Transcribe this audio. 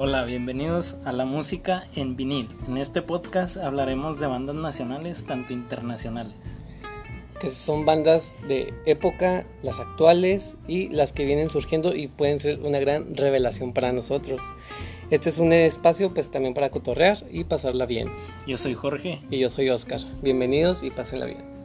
Hola, bienvenidos a la música en vinil. En este podcast hablaremos de bandas nacionales, tanto internacionales. Que son bandas de época, las actuales y las que vienen surgiendo y pueden ser una gran revelación para nosotros. Este es un espacio pues también para cotorrear y pasarla bien. Yo soy Jorge. Y yo soy Oscar. Bienvenidos y pásenla bien.